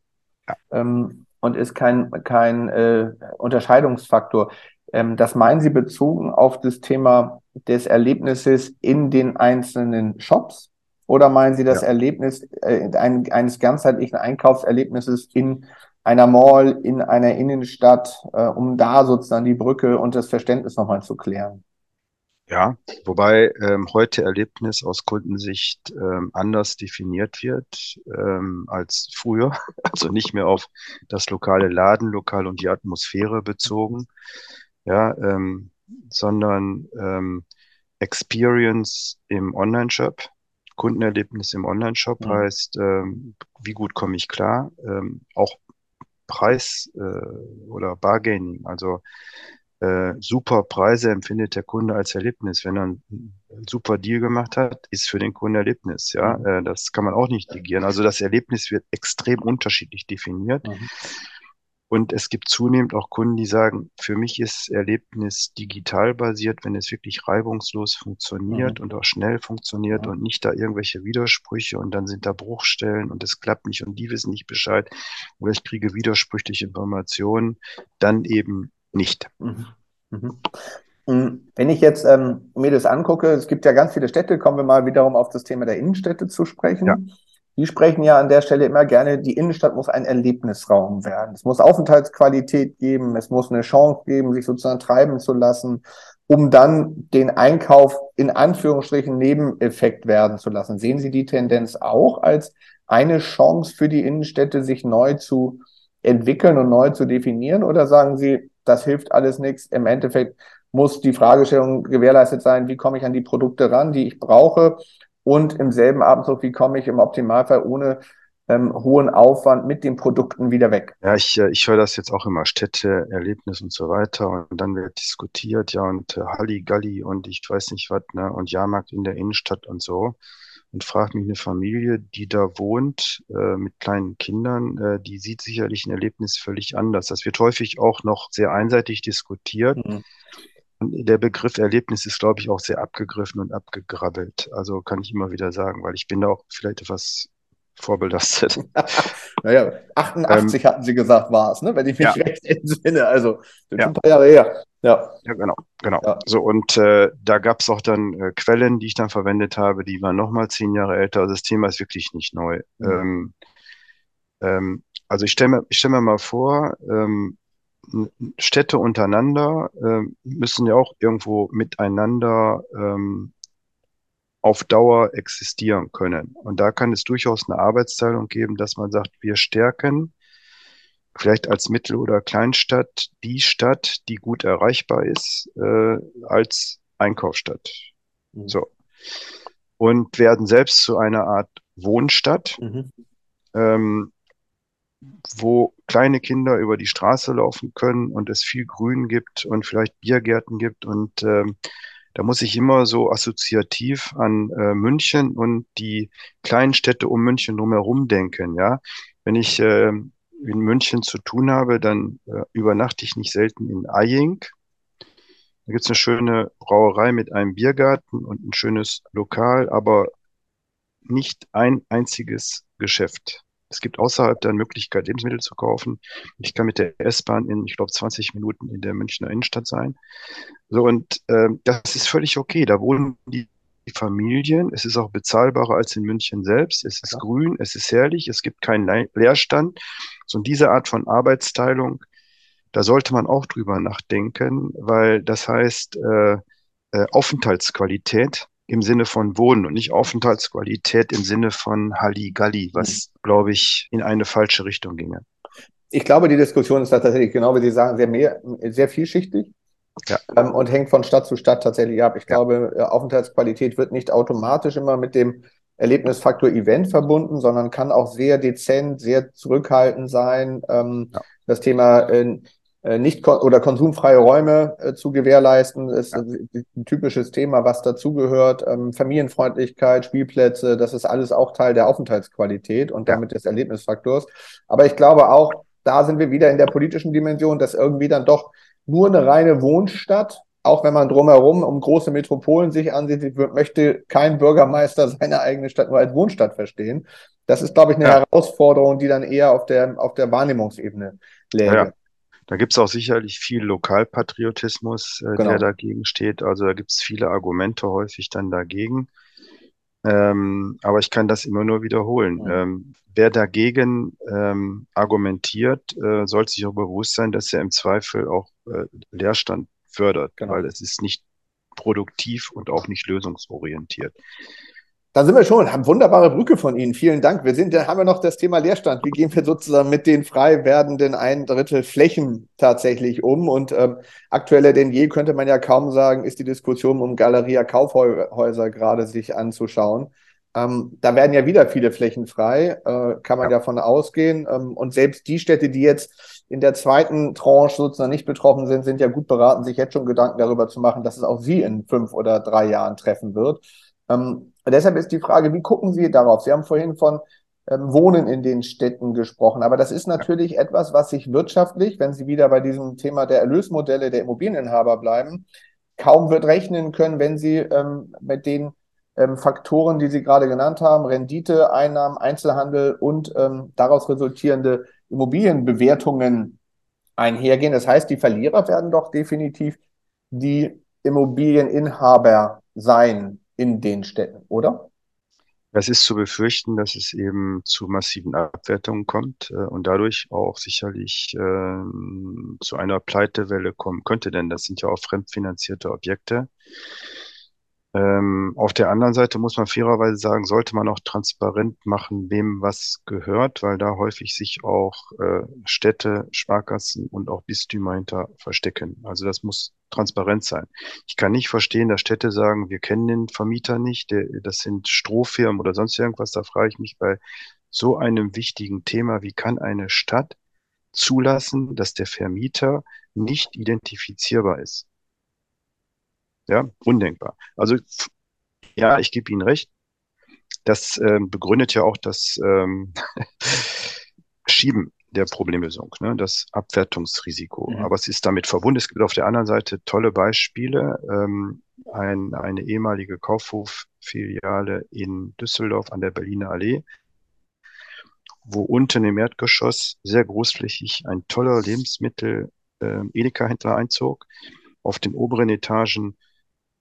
Ja. Ähm, und ist kein, kein äh, Unterscheidungsfaktor. Ähm, das meinen Sie bezogen auf das Thema des Erlebnisses in den einzelnen Shops? Oder meinen Sie das ja. Erlebnis äh, ein, eines ganzheitlichen Einkaufserlebnisses in einer Mall, in einer Innenstadt, äh, um da sozusagen die Brücke und das Verständnis nochmal zu klären? Ja, wobei ähm, heute Erlebnis aus Kundensicht ähm, anders definiert wird ähm, als früher. Also nicht mehr auf das lokale Ladenlokal und die Atmosphäre bezogen, ja, ähm, sondern ähm, Experience im Online-Shop. Kundenerlebnis im Online-Shop mhm. heißt, ähm, wie gut komme ich klar? Ähm, auch Preis äh, oder Bargaining, also äh, super Preise empfindet der Kunde als Erlebnis. Wenn er einen super Deal gemacht hat, ist für den Kunden Erlebnis. Ja, mhm. äh, das kann man auch nicht negieren. Also das Erlebnis wird extrem unterschiedlich definiert. Mhm. Und es gibt zunehmend auch Kunden, die sagen, für mich ist Erlebnis digital basiert, wenn es wirklich reibungslos funktioniert mhm. und auch schnell funktioniert mhm. und nicht da irgendwelche Widersprüche und dann sind da Bruchstellen und es klappt nicht und die wissen nicht Bescheid oder ich kriege widersprüchliche Informationen, dann eben nicht. Mhm. Mhm. Wenn ich jetzt ähm, mir das angucke, es gibt ja ganz viele Städte, kommen wir mal wiederum auf das Thema der Innenstädte zu sprechen. Ja. Die sprechen ja an der Stelle immer gerne, die Innenstadt muss ein Erlebnisraum werden. Es muss Aufenthaltsqualität geben, es muss eine Chance geben, sich sozusagen treiben zu lassen, um dann den Einkauf in Anführungsstrichen Nebeneffekt werden zu lassen. Sehen Sie die Tendenz auch als eine Chance für die Innenstädte, sich neu zu entwickeln und neu zu definieren? Oder sagen Sie, das hilft alles nichts. Im Endeffekt muss die Fragestellung gewährleistet sein, wie komme ich an die Produkte ran, die ich brauche und im selben Abendzug, wie komme ich im Optimalfall ohne ähm, hohen Aufwand mit den Produkten wieder weg. Ja, ich, äh, ich höre das jetzt auch immer, Städte, Erlebnis und so weiter. Und dann wird diskutiert, ja, und äh, Halligalli und ich weiß nicht was, ne, und Jahrmarkt in der Innenstadt und so und fragt mich eine Familie, die da wohnt, äh, mit kleinen Kindern, äh, die sieht sicherlich ein Erlebnis völlig anders. Das wird häufig auch noch sehr einseitig diskutiert. Mhm. Und der Begriff Erlebnis ist, glaube ich, auch sehr abgegriffen und abgegrabbelt. Also kann ich immer wieder sagen, weil ich bin da auch vielleicht etwas vorbelastet. naja, 88 ähm, hatten Sie gesagt, war es, ne? wenn ich mich ja. recht entsinne. Also ja. ein paar Jahre her. Ja, ja genau, genau. Ja. So, und äh, da gab es auch dann äh, Quellen, die ich dann verwendet habe, die waren nochmal zehn Jahre älter. Also das Thema ist wirklich nicht neu. Mhm. Ähm, ähm, also ich stelle mir, ich stell mir mal vor, ähm, Städte untereinander äh, müssen ja auch irgendwo miteinander ähm, auf Dauer existieren können. Und da kann es durchaus eine Arbeitsteilung geben, dass man sagt, wir stärken vielleicht als Mittel- oder Kleinstadt die Stadt, die gut erreichbar ist, äh, als Einkaufsstadt. Mhm. So. Und werden selbst zu einer Art Wohnstadt, mhm. ähm, wo kleine Kinder über die Straße laufen können und es viel Grün gibt und vielleicht Biergärten gibt und ähm, da muss ich immer so assoziativ an äh, München und die kleinen Städte um München drumherum denken. Ja, wenn ich äh, in München zu tun habe, dann äh, übernachte ich nicht selten in Eying. Da gibt's eine schöne Brauerei mit einem Biergarten und ein schönes Lokal, aber nicht ein einziges Geschäft. Es gibt außerhalb der Möglichkeit, Lebensmittel zu kaufen. Ich kann mit der S-Bahn in, ich glaube, 20 Minuten in der Münchner Innenstadt sein. So, und äh, das ist völlig okay. Da wohnen die Familien. Es ist auch bezahlbarer als in München selbst. Es ist ja. grün, es ist herrlich, es gibt keinen Leerstand. So diese Art von Arbeitsteilung, da sollte man auch drüber nachdenken, weil das heißt äh, äh, Aufenthaltsqualität im Sinne von Wohnen und nicht Aufenthaltsqualität im Sinne von Halligalli, was, mhm. glaube ich, in eine falsche Richtung ginge. Ich glaube, die Diskussion ist tatsächlich, genau wie Sie sagen, sehr, mehr, sehr vielschichtig ja. ähm, und hängt von Stadt zu Stadt tatsächlich ab. Ich glaube, äh, Aufenthaltsqualität wird nicht automatisch immer mit dem Erlebnisfaktor Event verbunden, sondern kann auch sehr dezent, sehr zurückhaltend sein. Ähm, ja. Das Thema äh, nicht kon oder konsumfreie Räume äh, zu gewährleisten, ist ein typisches Thema, was dazugehört. Ähm, Familienfreundlichkeit, Spielplätze, das ist alles auch Teil der Aufenthaltsqualität und damit des Erlebnisfaktors. Aber ich glaube auch, da sind wir wieder in der politischen Dimension, dass irgendwie dann doch nur eine reine Wohnstadt, auch wenn man drumherum um große Metropolen sich ansieht, möchte kein Bürgermeister seine eigene Stadt nur als Wohnstadt verstehen. Das ist, glaube ich, eine ja. Herausforderung, die dann eher auf der, auf der Wahrnehmungsebene läge. Ja. Da gibt es auch sicherlich viel Lokalpatriotismus, äh, genau. der dagegen steht. Also da gibt es viele Argumente häufig dann dagegen. Ähm, aber ich kann das immer nur wiederholen. Ja. Ähm, wer dagegen ähm, argumentiert, äh, sollte sich auch bewusst sein, dass er im Zweifel auch äh, Leerstand fördert, genau. weil es ist nicht produktiv und auch nicht lösungsorientiert. Da sind wir schon, haben wunderbare Brücke von Ihnen. Vielen Dank. Wir sind, da haben wir noch das Thema Leerstand. Wie gehen wir sozusagen mit den frei werdenden ein Drittel Flächen tatsächlich um? Und ähm, aktueller denn je könnte man ja kaum sagen, ist die Diskussion um Galeria Kaufhäuser gerade sich anzuschauen. Ähm, da werden ja wieder viele Flächen frei, äh, kann man ja. davon ausgehen. Ähm, und selbst die Städte, die jetzt in der zweiten Tranche sozusagen nicht betroffen sind, sind ja gut beraten, sich jetzt schon Gedanken darüber zu machen, dass es auch sie in fünf oder drei Jahren treffen wird. Ähm, deshalb ist die Frage, wie gucken Sie darauf? Sie haben vorhin von ähm, Wohnen in den Städten gesprochen, aber das ist natürlich etwas, was sich wirtschaftlich, wenn Sie wieder bei diesem Thema der Erlösmodelle der Immobilieninhaber bleiben, kaum wird rechnen können, wenn Sie ähm, mit den ähm, Faktoren, die Sie gerade genannt haben, Rendite, Einnahmen, Einzelhandel und ähm, daraus resultierende Immobilienbewertungen einhergehen. Das heißt, die Verlierer werden doch definitiv die Immobilieninhaber sein in den Städten, oder? Es ist zu befürchten, dass es eben zu massiven Abwertungen kommt äh, und dadurch auch sicherlich äh, zu einer Pleitewelle kommen könnte, denn das sind ja auch fremdfinanzierte Objekte. Ähm, auf der anderen Seite muss man fairerweise sagen, sollte man auch transparent machen, wem was gehört, weil da häufig sich auch äh, Städte, Sparkassen und auch Bistümer hinter verstecken. Also das muss transparent sein. Ich kann nicht verstehen, dass Städte sagen, wir kennen den Vermieter nicht, der, das sind Strohfirmen oder sonst irgendwas. Da frage ich mich bei so einem wichtigen Thema, wie kann eine Stadt zulassen, dass der Vermieter nicht identifizierbar ist? Ja, undenkbar. Also ja, ich gebe Ihnen recht. Das ähm, begründet ja auch das ähm, Schieben der Problemlösung, ne? das Abwertungsrisiko. Mhm. Aber es ist damit verbunden. Es gibt auf der anderen Seite tolle Beispiele. Ähm, ein, eine ehemalige Kaufhof-Filiale in Düsseldorf an der Berliner Allee, wo unten im Erdgeschoss sehr großflächig ein toller Lebensmittel äh, Edeka-Händler einzog. Auf den oberen Etagen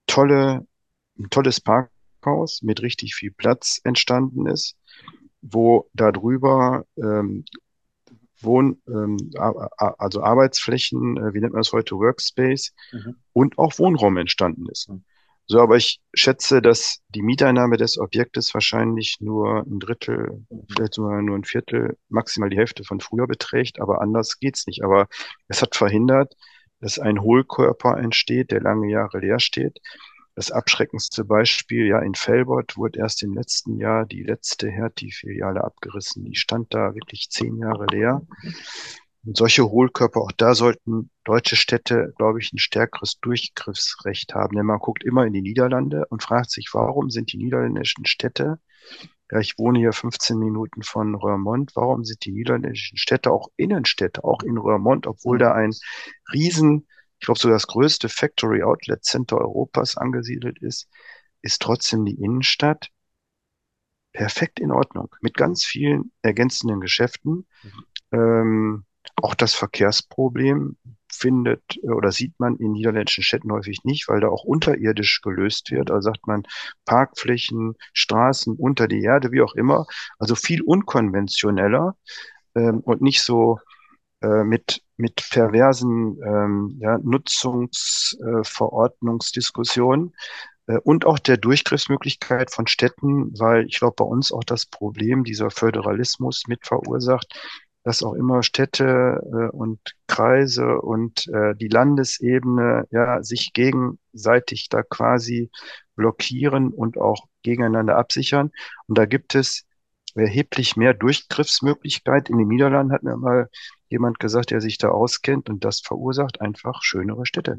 tolle, ein tolles Parkhaus mit richtig viel Platz entstanden ist, wo darüber ähm, Wohn, ähm, also Arbeitsflächen, äh, wie nennt man das heute, Workspace mhm. und auch Wohnraum entstanden ist. Mhm. So, aber ich schätze, dass die Mieteinnahme des Objektes wahrscheinlich nur ein Drittel, mhm. vielleicht sogar nur ein Viertel, maximal die Hälfte von früher beträgt, aber anders geht's nicht. Aber es hat verhindert, dass ein Hohlkörper entsteht, der lange Jahre leer steht. Das abschreckendste Beispiel, ja, in Felbert wurde erst im letzten Jahr die letzte Hertie-Filiale abgerissen. Die stand da wirklich zehn Jahre leer. Und solche Hohlkörper, auch da sollten deutsche Städte, glaube ich, ein stärkeres Durchgriffsrecht haben. Denn man guckt immer in die Niederlande und fragt sich, warum sind die niederländischen Städte ja, ich wohne hier 15 Minuten von Röhrmond. Warum sind die niederländischen Städte auch Innenstädte, auch in Röhrmond, obwohl da ein riesen, ich glaube so das größte Factory Outlet Center Europas angesiedelt ist, ist trotzdem die Innenstadt perfekt in Ordnung mit ganz vielen ergänzenden Geschäften. Mhm. Ähm, auch das Verkehrsproblem findet äh, oder sieht man in niederländischen Städten häufig nicht, weil da auch unterirdisch gelöst wird. Also sagt man Parkflächen, Straßen unter die Erde, wie auch immer. Also viel unkonventioneller ähm, und nicht so äh, mit, mit perversen ähm, ja, Nutzungsverordnungsdiskussionen. Äh, und auch der Durchgriffsmöglichkeit von Städten, weil ich glaube, bei uns auch das Problem dieser Föderalismus mit verursacht, dass auch immer Städte äh, und Kreise und äh, die Landesebene ja sich gegenseitig da quasi blockieren und auch gegeneinander absichern. Und da gibt es erheblich mehr Durchgriffsmöglichkeit. In den Niederlanden hat mir mal jemand gesagt, der sich da auskennt und das verursacht einfach schönere Städte.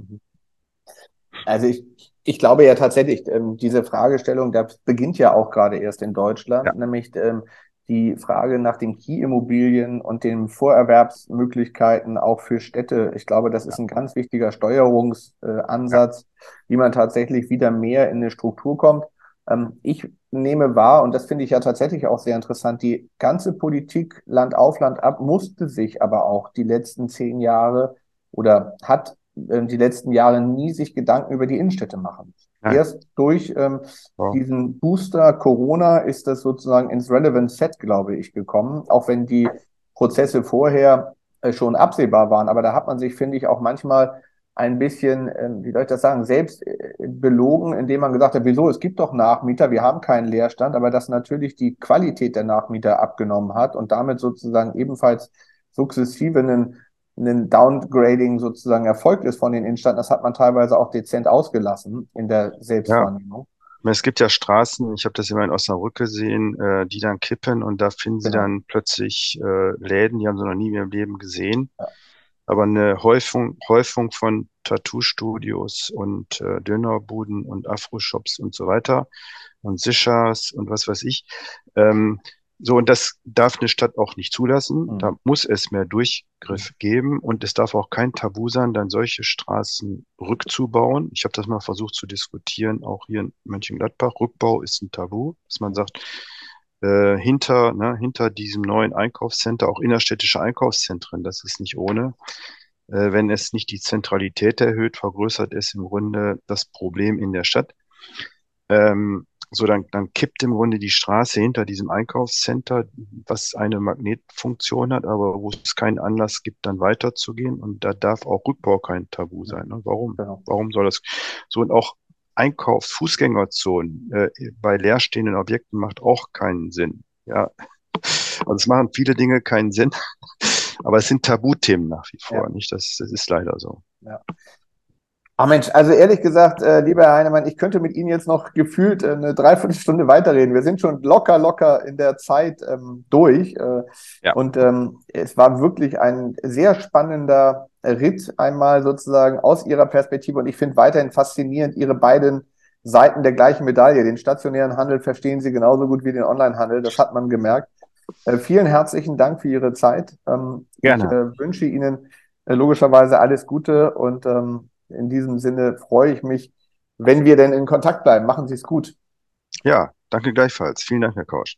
Also ich, ich glaube ja tatsächlich, ähm, diese Fragestellung, das beginnt ja auch gerade erst in Deutschland, ja. nämlich ähm, die Frage nach den Key-Immobilien und den Vorerwerbsmöglichkeiten auch für Städte. Ich glaube, das ist ein ganz wichtiger Steuerungsansatz, wie man tatsächlich wieder mehr in eine Struktur kommt. Ähm, ich nehme wahr, und das finde ich ja tatsächlich auch sehr interessant, die ganze Politik Land auf Land ab musste sich aber auch die letzten zehn Jahre oder hat äh, die letzten Jahre nie sich Gedanken über die Innenstädte machen. Ja. Erst durch ähm, wow. diesen Booster Corona ist das sozusagen ins Relevant Set, glaube ich, gekommen, auch wenn die Prozesse vorher äh, schon absehbar waren. Aber da hat man sich, finde ich, auch manchmal ein bisschen, äh, wie soll ich das sagen, selbst äh, belogen, indem man gesagt hat, wieso, es gibt doch Nachmieter, wir haben keinen Leerstand, aber dass natürlich die Qualität der Nachmieter abgenommen hat und damit sozusagen ebenfalls sukzessive einen ein Downgrading sozusagen erfolgt ist von den Innenstädten, das hat man teilweise auch dezent ausgelassen in der Selbstwahrnehmung. Ja. Es gibt ja Straßen, ich habe das immer in Osnabrück gesehen, äh, die dann kippen und da finden genau. sie dann plötzlich äh, Läden, die haben sie noch nie in ihrem Leben gesehen. Ja. Aber eine Häufung, Häufung von Tattoo-Studios und äh, Dönerbuden und Afro-Shops und so weiter und Sichers und was weiß ich. Ähm, so, und das darf eine Stadt auch nicht zulassen. Mhm. Da muss es mehr Durchgriff geben und es darf auch kein Tabu sein, dann solche Straßen rückzubauen. Ich habe das mal versucht zu diskutieren, auch hier in Mönchengladbach. Rückbau ist ein Tabu, dass man sagt, äh, hinter, ne, hinter diesem neuen Einkaufscenter, auch innerstädtische Einkaufszentren, das ist nicht ohne. Äh, wenn es nicht die Zentralität erhöht, vergrößert es im Grunde das Problem in der Stadt. Ähm, so, dann, dann kippt im Grunde die Straße hinter diesem Einkaufscenter, was eine Magnetfunktion hat, aber wo es keinen Anlass gibt, dann weiterzugehen. Und da darf auch Rückbau kein Tabu sein. Ne? Warum? Genau. Warum soll das? So, und auch Einkaufs-, Fußgängerzonen äh, bei leerstehenden Objekten macht auch keinen Sinn. Ja. Also es machen viele Dinge keinen Sinn, aber es sind Tabuthemen nach wie vor, ja. nicht? Das, das ist leider so. Ja. Ach Mensch, also ehrlich gesagt, äh, lieber Herr Heinemann, ich könnte mit Ihnen jetzt noch gefühlt äh, eine Dreiviertelstunde weiterreden. Wir sind schon locker, locker in der Zeit ähm, durch. Äh, ja. Und ähm, es war wirklich ein sehr spannender Ritt einmal sozusagen aus Ihrer Perspektive. Und ich finde weiterhin faszinierend Ihre beiden Seiten der gleichen Medaille. Den stationären Handel verstehen Sie genauso gut wie den Onlinehandel. Das hat man gemerkt. Äh, vielen herzlichen Dank für Ihre Zeit. Ähm, Gerne. Ich äh, wünsche Ihnen äh, logischerweise alles Gute und ähm, in diesem Sinne freue ich mich, wenn wir denn in Kontakt bleiben. Machen Sie es gut. Ja, danke gleichfalls. Vielen Dank, Herr Kausch.